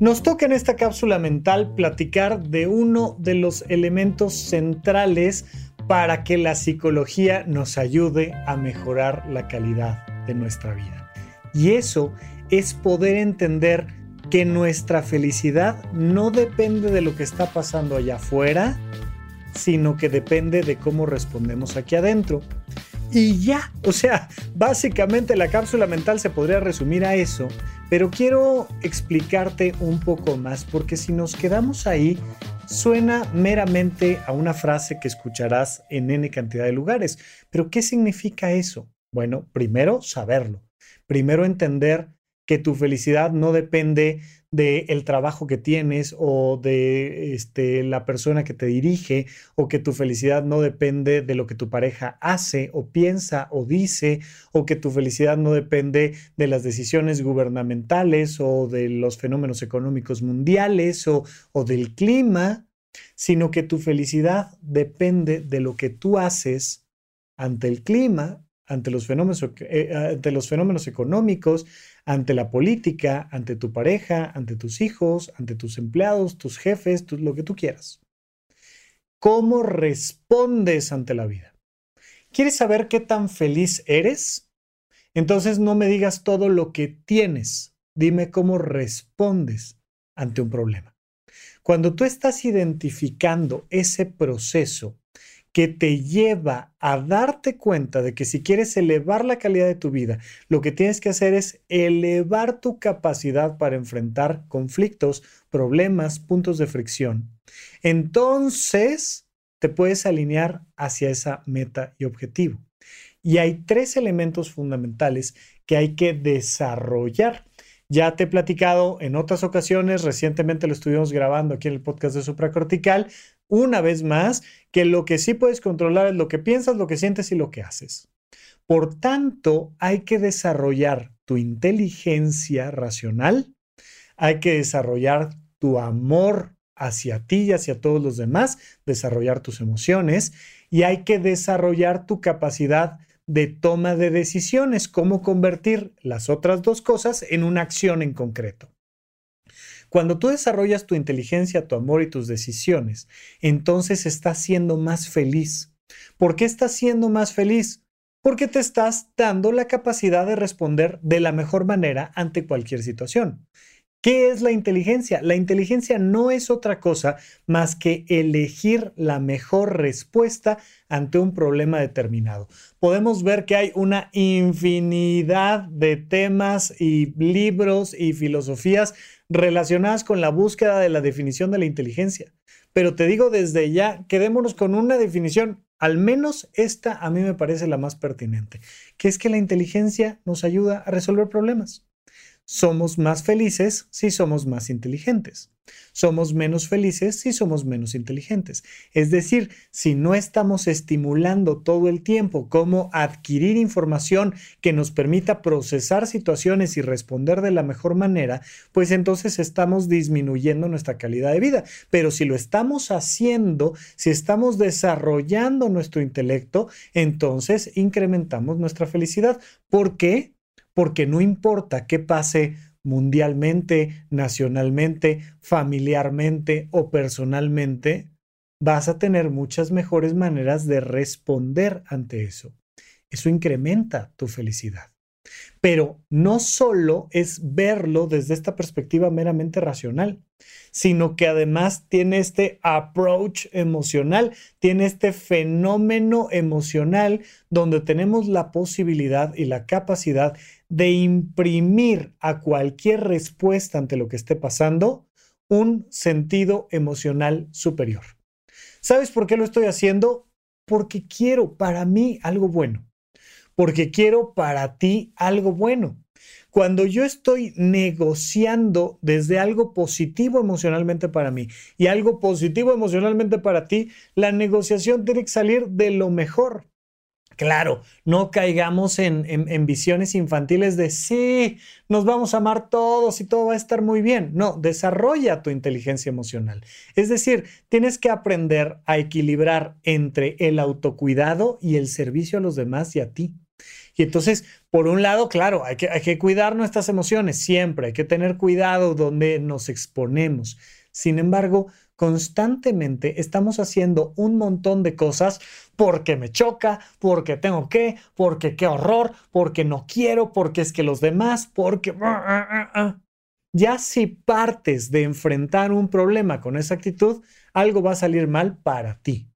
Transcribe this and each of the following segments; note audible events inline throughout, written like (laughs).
Nos toca en esta cápsula mental platicar de uno de los elementos centrales para que la psicología nos ayude a mejorar la calidad de nuestra vida. Y eso es poder entender que nuestra felicidad no depende de lo que está pasando allá afuera, sino que depende de cómo respondemos aquí adentro. Y ya, o sea, básicamente la cápsula mental se podría resumir a eso, pero quiero explicarte un poco más porque si nos quedamos ahí, suena meramente a una frase que escucharás en N cantidad de lugares. Pero ¿qué significa eso? Bueno, primero saberlo, primero entender que tu felicidad no depende del trabajo que tienes o de este, la persona que te dirige o que tu felicidad no depende de lo que tu pareja hace o piensa o dice o que tu felicidad no depende de las decisiones gubernamentales o de los fenómenos económicos mundiales o, o del clima, sino que tu felicidad depende de lo que tú haces ante el clima, ante los fenómenos, eh, ante los fenómenos económicos, ante la política, ante tu pareja, ante tus hijos, ante tus empleados, tus jefes, lo que tú quieras. ¿Cómo respondes ante la vida? ¿Quieres saber qué tan feliz eres? Entonces no me digas todo lo que tienes, dime cómo respondes ante un problema. Cuando tú estás identificando ese proceso que te lleva a darte cuenta de que si quieres elevar la calidad de tu vida, lo que tienes que hacer es elevar tu capacidad para enfrentar conflictos, problemas, puntos de fricción. Entonces, te puedes alinear hacia esa meta y objetivo. Y hay tres elementos fundamentales que hay que desarrollar. Ya te he platicado en otras ocasiones, recientemente lo estuvimos grabando aquí en el podcast de Supracortical, una vez más, que lo que sí puedes controlar es lo que piensas, lo que sientes y lo que haces. Por tanto, hay que desarrollar tu inteligencia racional, hay que desarrollar tu amor hacia ti y hacia todos los demás, desarrollar tus emociones y hay que desarrollar tu capacidad de toma de decisiones, cómo convertir las otras dos cosas en una acción en concreto. Cuando tú desarrollas tu inteligencia, tu amor y tus decisiones, entonces estás siendo más feliz. ¿Por qué estás siendo más feliz? Porque te estás dando la capacidad de responder de la mejor manera ante cualquier situación. ¿Qué es la inteligencia? La inteligencia no es otra cosa más que elegir la mejor respuesta ante un problema determinado. Podemos ver que hay una infinidad de temas y libros y filosofías relacionadas con la búsqueda de la definición de la inteligencia. Pero te digo desde ya, quedémonos con una definición, al menos esta a mí me parece la más pertinente, que es que la inteligencia nos ayuda a resolver problemas. Somos más felices si somos más inteligentes. Somos menos felices si somos menos inteligentes. Es decir, si no estamos estimulando todo el tiempo cómo adquirir información que nos permita procesar situaciones y responder de la mejor manera, pues entonces estamos disminuyendo nuestra calidad de vida. Pero si lo estamos haciendo, si estamos desarrollando nuestro intelecto, entonces incrementamos nuestra felicidad. ¿Por qué? Porque no importa qué pase mundialmente, nacionalmente, familiarmente o personalmente, vas a tener muchas mejores maneras de responder ante eso. Eso incrementa tu felicidad. Pero no solo es verlo desde esta perspectiva meramente racional, sino que además tiene este approach emocional, tiene este fenómeno emocional donde tenemos la posibilidad y la capacidad de imprimir a cualquier respuesta ante lo que esté pasando un sentido emocional superior. ¿Sabes por qué lo estoy haciendo? Porque quiero para mí algo bueno porque quiero para ti algo bueno. Cuando yo estoy negociando desde algo positivo emocionalmente para mí y algo positivo emocionalmente para ti, la negociación tiene que salir de lo mejor. Claro, no caigamos en, visiones infantiles de sí, nos vamos a amar todos y todo va a estar muy bien. No, desarrolla tu inteligencia emocional. Es decir, tienes que aprender a equilibrar entre el autocuidado y el servicio a los demás y a ti. Y entonces, por un lado, claro, hay que cuidar nuestras emociones siempre, hay que tener cuidado donde nos exponemos. Sin embargo, constantemente estamos haciendo un montón de cosas porque me choca, porque tengo que, porque qué horror, porque no quiero, porque es que los demás, porque... Ah, ah, ah, ya si partes de enfrentar un problema con esa actitud, algo va a salir mal para ti.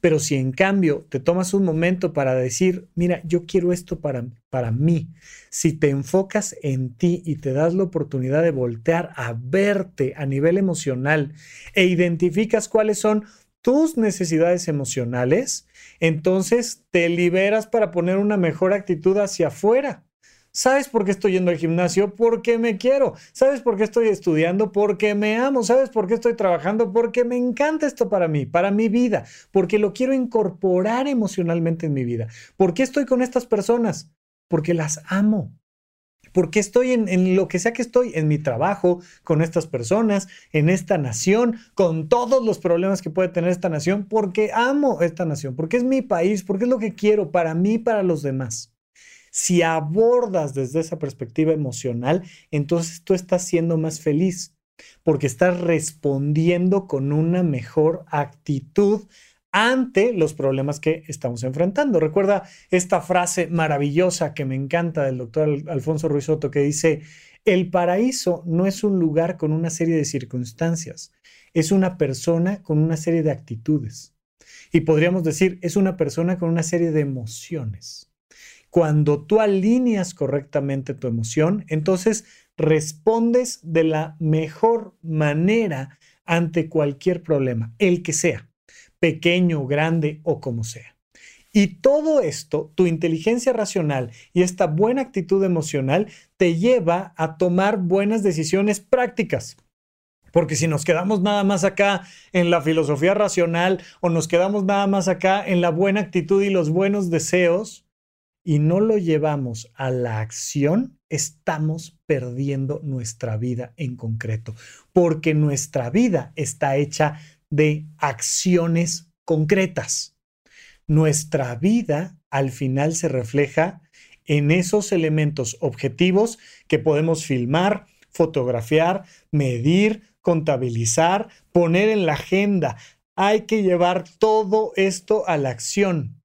Pero si en cambio te tomas un momento para decir, mira, yo quiero esto para, para mí, si te enfocas en ti y te das la oportunidad de voltear a verte a nivel emocional e identificas cuáles son tus necesidades emocionales, entonces te liberas para poner una mejor actitud hacia afuera. ¿Sabes por qué estoy yendo al gimnasio? Porque me quiero. ¿Sabes por qué estoy estudiando? Porque me amo. ¿Sabes por qué estoy trabajando? Porque me encanta esto para mí, para mi vida, porque lo quiero incorporar emocionalmente en mi vida. ¿Por qué estoy con estas personas? Porque las amo. Porque estoy en, en, lo que sea que estoy, en mi trabajo, con estas personas, en esta nación, con todos los problemas que puede tener esta nación, porque amo esta nación, porque es mi país, porque es lo que quiero para mí para los demás. Si abordas desde esa perspectiva emocional, entonces tú estás siendo más feliz porque estás respondiendo con una mejor actitud ante los problemas que estamos enfrentando. Recuerda esta frase maravillosa que me encanta del doctor Alfonso Ruizotto que dice, el paraíso no es un lugar con una serie de circunstancias, es una persona con una serie de actitudes. Y podríamos decir, es una persona con una serie de emociones. Cuando tú alineas correctamente tu emoción, entonces respondes de la mejor manera ante cualquier problema, el que sea, pequeño, grande o como sea. Y todo esto, tu inteligencia racional y esta buena actitud emocional te lleva a tomar buenas decisiones prácticas. Porque si nos quedamos nada más acá en la filosofía racional o nos quedamos nada más acá en la buena actitud y los buenos deseos, y no lo llevamos a la acción, estamos perdiendo nuestra vida en concreto, porque nuestra vida está hecha de acciones concretas. Nuestra vida al final se refleja en esos elementos objetivos que podemos filmar, fotografiar, medir, contabilizar, poner en la agenda. Hay que llevar todo esto a la acción.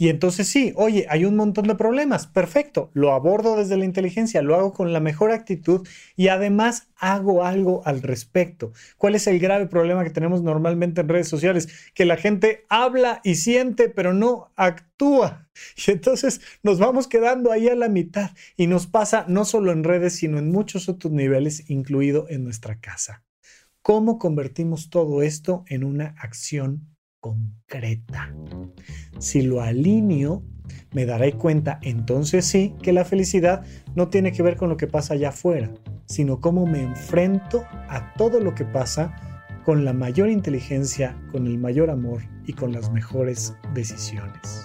Y entonces sí, oye, hay un montón de problemas, perfecto, lo abordo desde la inteligencia, lo hago con la mejor actitud y además hago algo al respecto. ¿Cuál es el grave problema que tenemos normalmente en redes sociales? Que la gente habla y siente, pero no actúa. (laughs) Y entonces nos vamos quedando ahí a la mitad y nos pasa no solo en redes, sino en muchos otros niveles, incluido en nuestra casa. ¿Cómo convertimos todo esto en una acción concreta. Si lo alineo, me daré cuenta entonces sí que la felicidad no tiene que ver con lo que pasa allá afuera, sino cómo me enfrento a todo lo que pasa con la mayor inteligencia, con el mayor amor y con las mejores decisiones.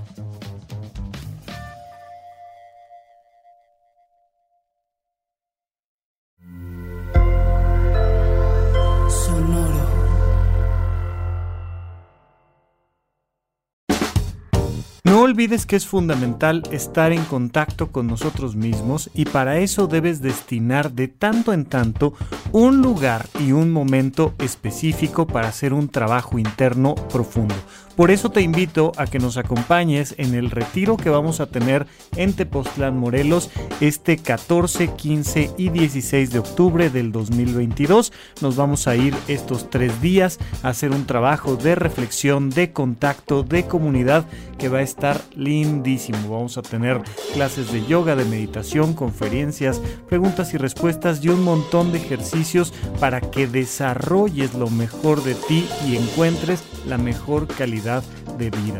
Olvides que es fundamental estar en contacto con nosotros mismos y para eso debes destinar de tanto en tanto un lugar y un momento específico para hacer un trabajo interno profundo. Por eso te invito a que nos acompañes en el retiro que vamos a tener en Tepoztlán, Morelos, este 14, 15 y 16 de octubre del 2022. Nos vamos a ir estos tres días a hacer un trabajo de reflexión, de contacto, de comunidad que va a estar lindísimo. Vamos a tener clases de yoga, de meditación, conferencias, preguntas y respuestas y un montón de ejercicios para que desarrolles lo mejor de ti y encuentres la mejor calidad de vida.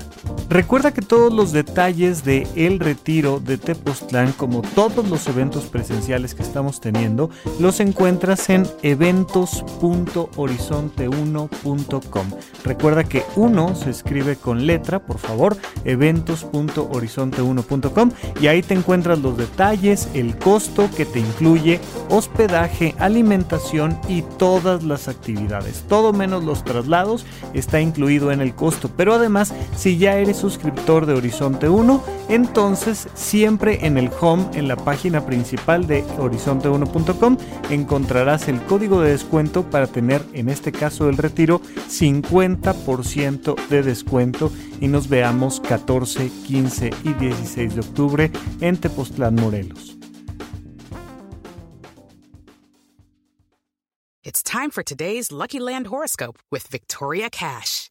Recuerda que todos los detalles de el retiro de Tepoztlán, como todos los eventos presenciales que estamos teniendo, los encuentras en eventos.horizonte1.com. Recuerda que uno se escribe con letra, por favor, eventos.horizonte1.com y ahí te encuentras los detalles, el costo que te incluye hospedaje, alimentación y todas las actividades. Todo menos los traslados está incluido en el costo, pero además si ya eres suscriptor de Horizonte 1, entonces siempre en el home, en la página principal de horizonte1.com, encontrarás el código de descuento para tener en este caso el retiro 50% de descuento y nos veamos 14, 15 y 16 de octubre en Tepoztlán, Morelos. It's time for today's Lucky Land horoscope with Victoria Cash.